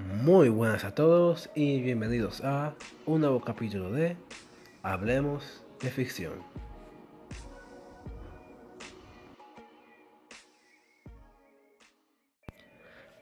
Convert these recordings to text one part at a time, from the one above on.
Muy buenas a todos y bienvenidos a un nuevo capítulo de Hablemos de Ficción.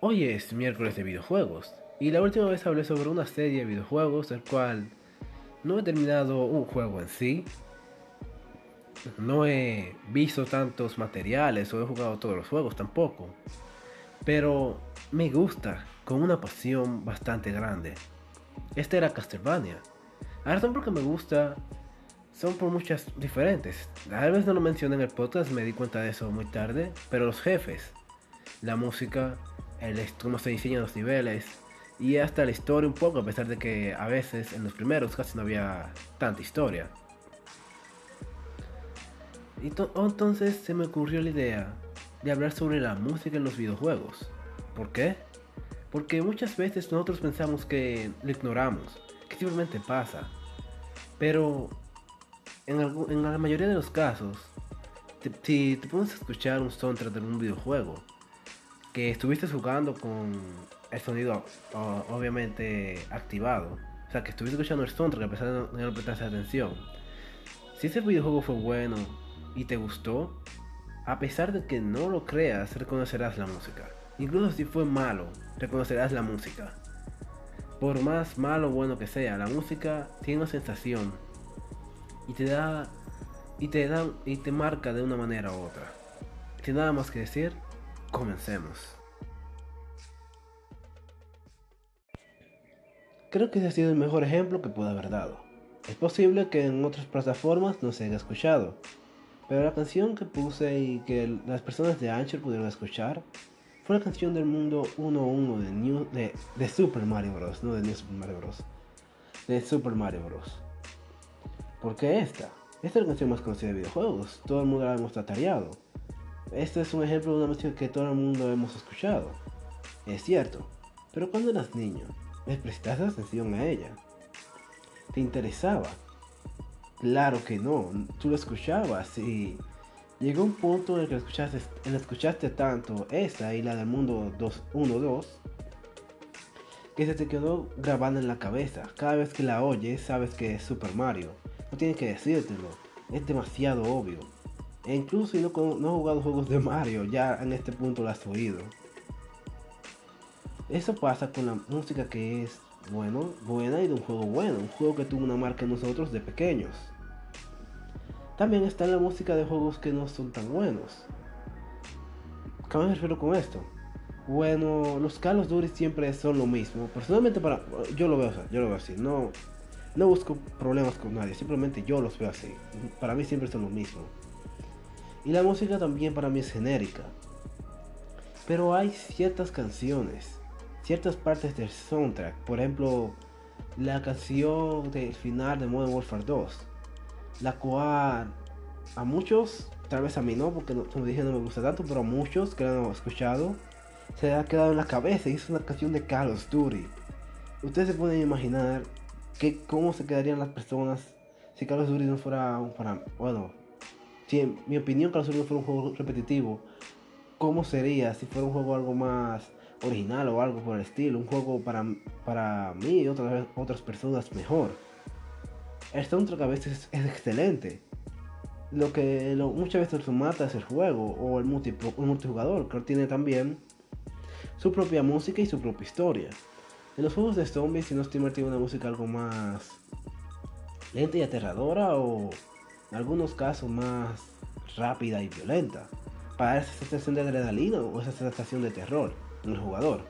Hoy es miércoles de videojuegos y la última vez hablé sobre una serie de videojuegos del cual no he terminado un juego en sí, no he visto tantos materiales o he jugado todos los juegos tampoco, pero me gusta con una pasión bastante grande. Este era Castlevania. La razón por que me gusta son por muchas diferentes. Tal vez no lo mencioné en el podcast, me di cuenta de eso muy tarde, pero los jefes, la música, el cómo se diseñan los niveles y hasta la historia un poco, a pesar de que a veces en los primeros casi no había tanta historia. Y entonces se me ocurrió la idea de hablar sobre la música en los videojuegos. ¿Por qué? Porque muchas veces nosotros pensamos que lo ignoramos, que simplemente pasa. Pero en, la mayoría de los casos, si te pones a escuchar un soundtrack de un videojuego, que estuviste jugando con el sonido obviamente activado, o sea, que estuviste escuchando el soundtrack a pesar de no, prestarse atención, si ese videojuego fue bueno y te gustó, a pesar de que no lo creas, reconocerás la música. Incluso si fue malo, reconocerás la música. Por más malo o bueno que sea, la música tiene una sensación y te da y te da y te marca de una manera u otra. Sin nada más que decir, comencemos. Creo que ese ha sido el mejor ejemplo que pude haber dado. Es posible que en otras plataformas no se haya escuchado, pero la canción que puse y que las personas de Anchor pudieron escuchar fue la canción del mundo 1-1 de, de, Super Mario Bros. No de New Super Mario Bros. De Super Mario Bros. ¿Por qué esta? Esta es la canción más conocida de videojuegos. Todo el mundo la hemos tatareado. Este es un ejemplo de una canción que todo el mundo hemos escuchado. Es cierto. Pero cuando eras niño, ¿le prestaste atención a ella? ¿Te interesaba? Claro que no. Tú lo escuchabas y Llegó un punto en el que escuchaste, en escuchaste tanto esta y la del mundo 1-2 que se te quedó grabando en la cabeza. Cada vez que la oyes sabes que es Super Mario. No tienes que decírtelo. Es demasiado obvio. E incluso si no, no has jugado juegos de Mario, ya en este punto lo has oído. Eso pasa con la música que es bueno, buena y de un juego bueno. Un juego que tuvo una marca en nosotros de pequeños. También está la música de juegos que no son tan buenos. ¿Qué me refiero con esto? Bueno, los Carlos Duty siempre son lo mismo. Personalmente para yo lo veo, yo lo veo así. No, no busco problemas con nadie. Simplemente yo los veo así. Para mí siempre son lo mismo. Y la música también para mí es genérica. Pero hay ciertas canciones, ciertas partes del soundtrack. Por ejemplo, la canción del final de Modern Warfare 2 la cual a muchos, tal vez a mí no, porque como dije no me gusta tanto, pero a muchos que lo han escuchado, se ha quedado en la cabeza y es una canción de Carlos Duty. Ustedes se pueden imaginar que, cómo se quedarían las personas si Carlos Duty no fuera un para, bueno, si en mi opinión Carlos Duty no fuera un juego repetitivo, cómo sería si fuera un juego algo más original o algo por el estilo, un juego para, para mí y otras, otras personas mejor el soundtrack a veces es excelente. Lo que muchas veces lo mata es el juego o el, multijugador, que tiene también su propia música y su propia historia. En los juegos de zombies, si no estoy tiene una música algo más lenta y aterradora o en algunos casos más rápida y violenta. Para esa sensación de adrenalina o esa sensación de terror en el jugador.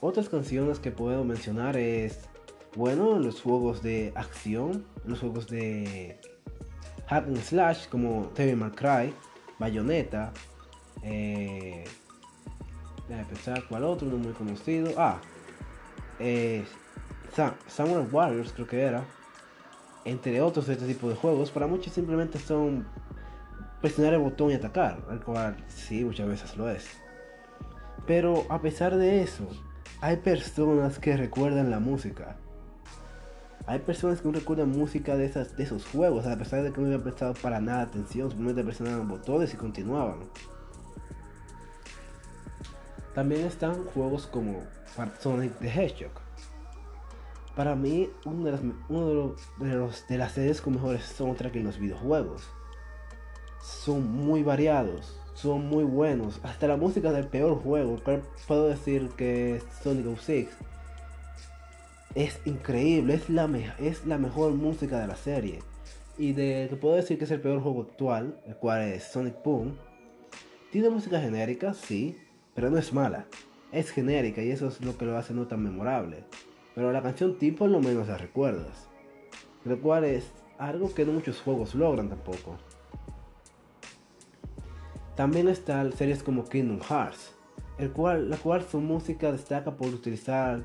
Otras canciones que puedo mencionar es bueno en los juegos de acción, los juegos de hack and slash como Devil May Cry, Bayonetta, eh, pensar cuál otro, no muy conocido. Ah, eh, Samurai Warriors creo que era. Entre otros de este tipo de juegos, para muchos simplemente son presionar el botón y atacar, al cual sí, muchas veces lo es. Pero a pesar de eso, hay personas que recuerdan la música. Hay personas que no recuerdan música de, esas, de esos juegos, a pesar de que no habían prestado para nada atención, simplemente presionaban botones y continuaban. También están juegos como Sonic the Hedgehog. Para mí, uno de, las, de, los, de, las series con mejores soundtrack en los videojuegos. Son muy variados, son muy buenos. Hasta la música del peor juego, puedo decir que es Sonic 06, es increíble, es la, mejor música de la serie. Y de que puedo decir que es el peor juego actual, el cual es Sonic Boom. Tiene música genérica, sí, pero no es mala. Es genérica y eso es lo que lo hace no tan memorable. Pero la canción tipo lo menos la recuerdas. Lo cual es algo que no muchos juegos logran tampoco. También están series como Kingdom Hearts, el cual, la cual su música destaca por utilizar,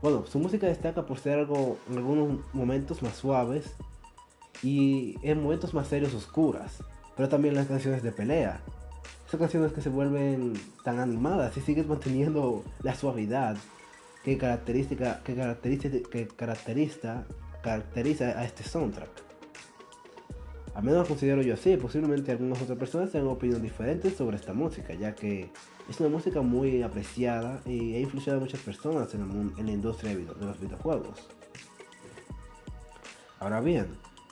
bueno, su música destaca por ser algo en algunos momentos más suaves y en momentos más serios oscuras, pero también las canciones de pelea. Son canciones que se vuelven tan animadas y sigues manteniendo la suavidad que caracteriza, que caracteriza, que caracteriza a este soundtrack. Al menos lo considero yo así, posiblemente algunas otras personas tengan opiniones diferentes sobre esta música, ya que es una música muy apreciada y ha influido a muchas personas en, el en la industria de los videojuegos. Ahora bien,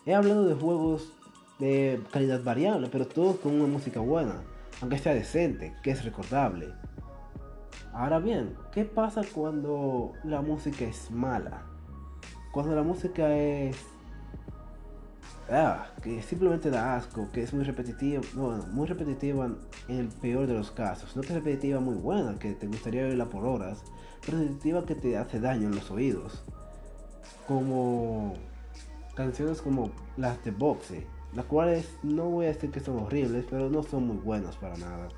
he hablado de juegos de calidad variable, pero todos con una música buena, aunque sea decente, que es recordable. Ahora bien, ¿qué pasa cuando la música es mala? Cuando la música es ah, que simplemente da asco, que es muy repetitiva, bueno, muy repetitiva en el peor de los casos. No que repetitiva muy buena, que te gustaría oírla por horas, pero repetitiva que te hace daño en los oídos. Como canciones como las de Boxe, las cuales no voy a decir que son horribles, pero no son muy buenas para nada.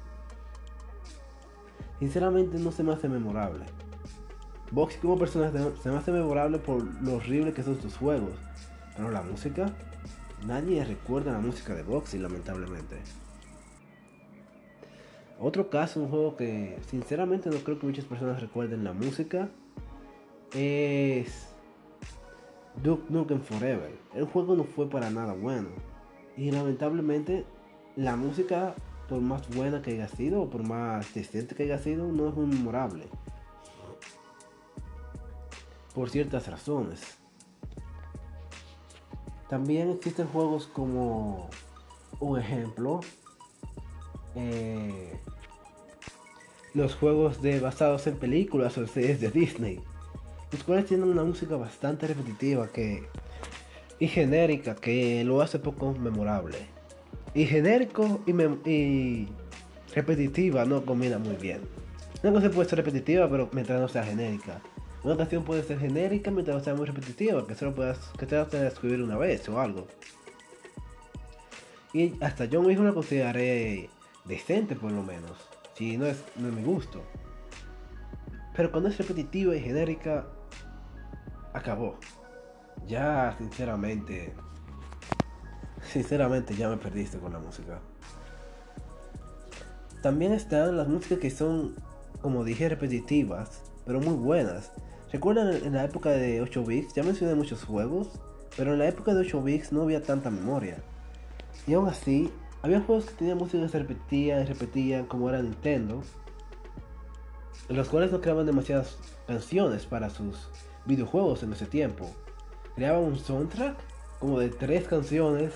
Sinceramente no se me hace memorable. Boxe como personaje se me hace memorable por lo horrible que son sus juegos, pero la música Nadie recuerda la música de Boxy, lamentablemente. Otro caso, un juego que sinceramente no creo que muchas personas recuerden la música, es Duke Nukem Forever. El juego no fue para nada bueno. Y lamentablemente la música, por más buena que haya sido, o por más decente que haya sido, no es muy memorable. Por ciertas razones. También existen juegos como un ejemplo. Eh, los juegos de basados en películas o series de Disney. Los cuales tienen una música bastante repetitiva que, y genérica que lo hace poco memorable. Y genérico y, repetitiva no combina muy bien. Una cosa puede ser repetitiva pero mientras no sea genérica. Una canción puede ser genérica mientras sea muy repetitiva, que solo puedas, que te de escribir una vez o algo. Y hasta yo mismo la consideraré decente por lo menos, si no es, no mi gusto. Pero cuando es repetitiva y genérica, acabó. Ya, sinceramente, sinceramente ya me perdiste con la música. También están las músicas que son, como dije, repetitivas, pero muy buenas. ¿Recuerdan en la época de 8 bits? Ya mencioné muchos juegos, pero en la época de 8 bits no había tanta memoria. Y aún así, había juegos que tenían música que se repetían y repetían, como era Nintendo, en los cuales no creaban demasiadas canciones para sus videojuegos en ese tiempo. Creaban un soundtrack como de tres canciones,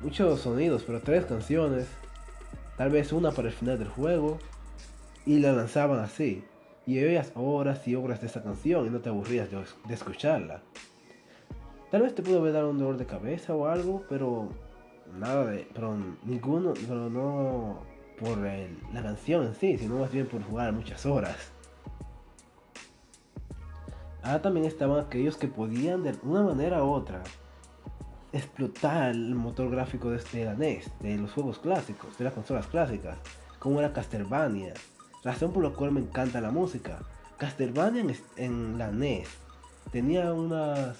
muchos sonidos, pero tres canciones, tal vez una para el final del juego, y la lanzaban así y oías horas y horas de esa canción y no te aburrías de, escucharla. Tal vez te pudo haber un dolor de cabeza o algo, pero nada de, pero ninguno, pero no por la canción en sí, sino más bien por jugar muchas horas. Ahora también estaban aquellos que podían de una manera u otra explotar el motor gráfico de, este, NES, de los juegos clásicos, de las consolas clásicas, como era Castlevania, razón por la cual me encanta la música. Castlevania en, la NES tenía unas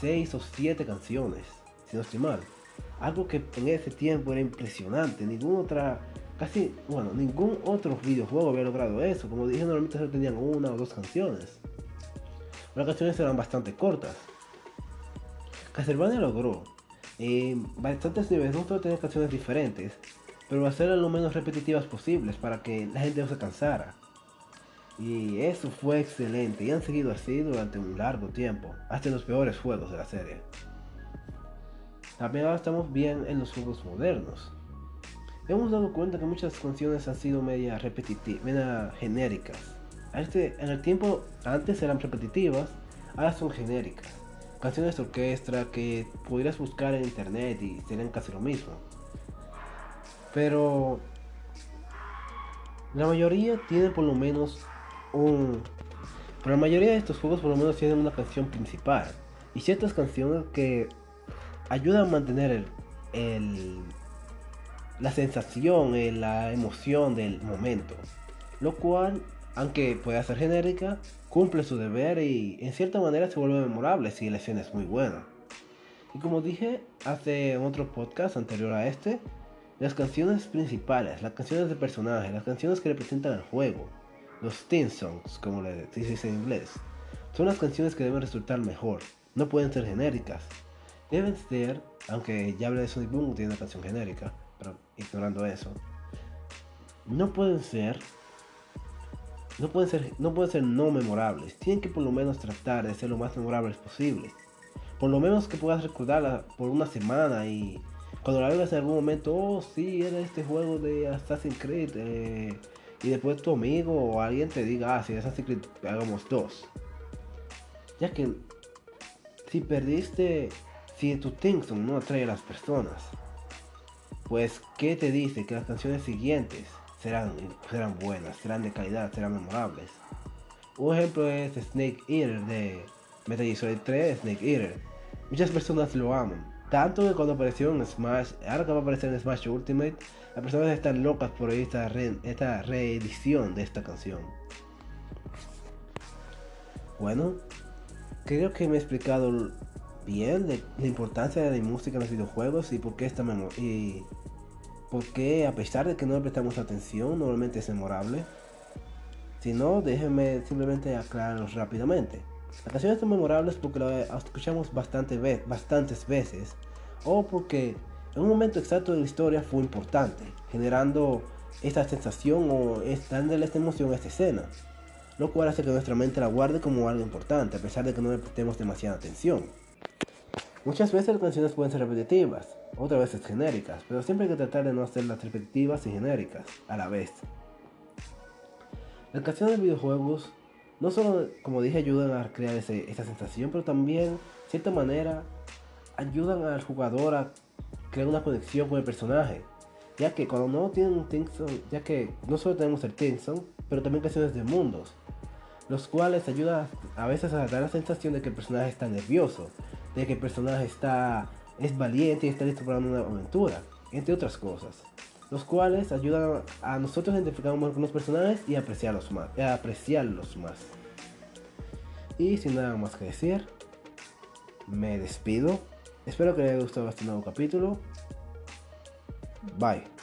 6 o 7 canciones, si no estoy mal. Algo que en ese tiempo era impresionante. Ningún otra, casi, bueno, ningún otro videojuego había logrado eso. Como dije, normalmente solo tenían una o dos canciones. Las canciones eran bastante cortas. Castlevania logró eh, bastantes niveles, no solo tenía canciones diferentes, pero hacerlas lo menos repetitivas posibles para que la gente no se cansara. Y eso fue excelente y han seguido así durante un largo tiempo, hasta en los peores juegos de la serie. También ahora estamos bien en los juegos modernos. Hemos dado cuenta que muchas canciones han sido media repetitivas, media genéricas. Este, en el tiempo antes eran repetitivas, ahora son genéricas. Canciones de orquesta que pudieras buscar en internet y serían casi lo mismo. Pero la mayoría tienen por lo menos un... Pero la mayoría de estos juegos por lo menos tienen una canción principal. Y ciertas canciones que ayudan a mantener el, la sensación, la emoción del momento. Lo cual, aunque pueda ser genérica, cumple su deber y en cierta manera se vuelve memorable si la escena es muy buena. Y como dije hace otro podcast anterior a este, las canciones principales, las canciones de personaje, las canciones que representan el juego, los theme songs, como le dice en inglés, son las canciones que deben resultar mejor. No pueden ser genéricas. Deben ser, aunque ya hablé de Sonic Boom, tiene una canción genérica, pero ignorando eso, no pueden ser no pueden ser no pueden ser no memorables tienen que por lo menos tratar de ser lo más memorables posible por lo menos que puedas recordarla por una semana y cuando la veas en algún momento oh sí era este juego de Assassin's Creed eh, y después tu amigo o alguien te diga, ah, si es así que hagamos dos. Ya que si perdiste, si tu Tinkson no atrae a las personas, pues ¿qué te dice? Que las canciones siguientes serán, serán buenas, serán de calidad, serán memorables. Un ejemplo es Snake Eater de Metal Gear Solid 3, Snake Eater. Muchas personas lo aman, tanto que cuando apareció en Smash, ahora que va a aparecer en Smash Ultimate, las personas están locas por esta, esta reedición de esta canción. Bueno, creo que me he explicado bien la importancia de la música en los videojuegos y por qué esta y por qué a pesar de que no le prestamos atención, normalmente es memorable. Si no, déjenme simplemente aclararlo rápidamente. Las canciones son memorables porque las escuchamos bastante bastantes veces o porque en un momento exacto de la historia fue importante, generando esta sensación o dándole esta emoción a esta escena, lo cual hace que nuestra mente la guarde como algo importante a pesar de que no le prestemos demasiada atención. Muchas veces las canciones pueden ser repetitivas, otras veces genéricas, pero siempre hay que tratar de no hacerlas repetitivas y genéricas a la vez. Las canciones de videojuegos no solo, como dije, ayudan a crear esa sensación, pero también, de cierta manera, ayudan al jugador a crear una conexión con el personaje. Ya que cuando no tienen un ya que no solo tenemos el Tinson, pero también canciones de mundos, los cuales ayudan a veces a dar la sensación de que el personaje está nervioso, de que el personaje está es valiente y está listo para una aventura, entre otras cosas los cuales ayudan a nosotros a identificar con los personajes y apreciarlos más, a apreciarlos más. Y sin nada más que decir, me despido. Espero que les haya gustado este nuevo capítulo. Bye.